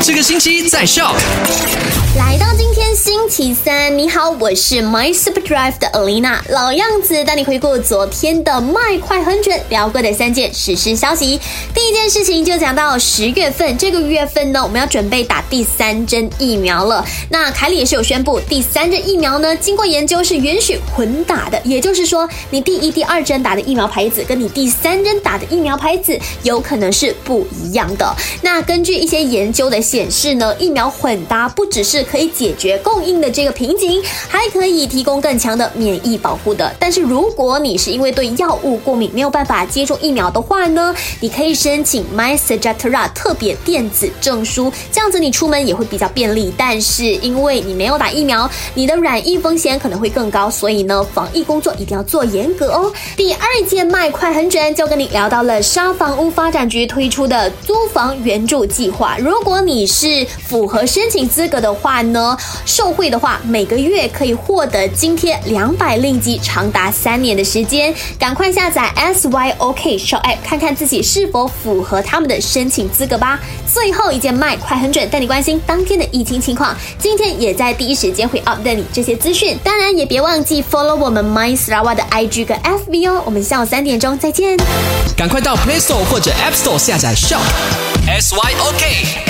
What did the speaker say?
这个星期在笑。来到今天星期三，你好，我是 My Super Drive 的 Alina，老样子带你回顾昨天的麦快很准聊过的三件实时消息。第一件事情就讲到十月份这个月份呢，我们要准备打第三针疫苗了。那凯里也是有宣布，第三针疫苗呢，经过研究是允许混打的，也就是说，你第一、第二针打的疫苗牌子，跟你第三针打的疫苗牌子有可能是不一样的。那根据一些研究的显示呢，疫苗混搭不只是可以解决供应的这个瓶颈，还可以提供更强的免疫保护的。但是如果你是因为对药物过敏没有办法接种疫苗的话呢，你可以申请 My s e j a t e r a 特别电子证书，这样子你出门也会比较便利。但是因为你没有打疫苗，你的染疫风险可能会更高，所以呢，防疫工作一定要做严格哦。第二件卖快很准，就跟你聊到了沙房屋发展局推出的租房援助计划。如果你是符合申请资格的话呢，受惠的话，每个月可以获得津贴两百令吉，长达三年的时间。赶快下载 SYOK Shop App，看看自己是否符合他们的申请资格吧。最后一件卖快很准，带你关心当天的疫情情况。今天也在第一时间会 update 你这些资讯。当然也别忘记 follow 我们 My Sarawa 的 IG 跟 FB 哦。我们下午三点钟再见。赶快到 Play Store 或者 App Store 下载 Shop S Y O K。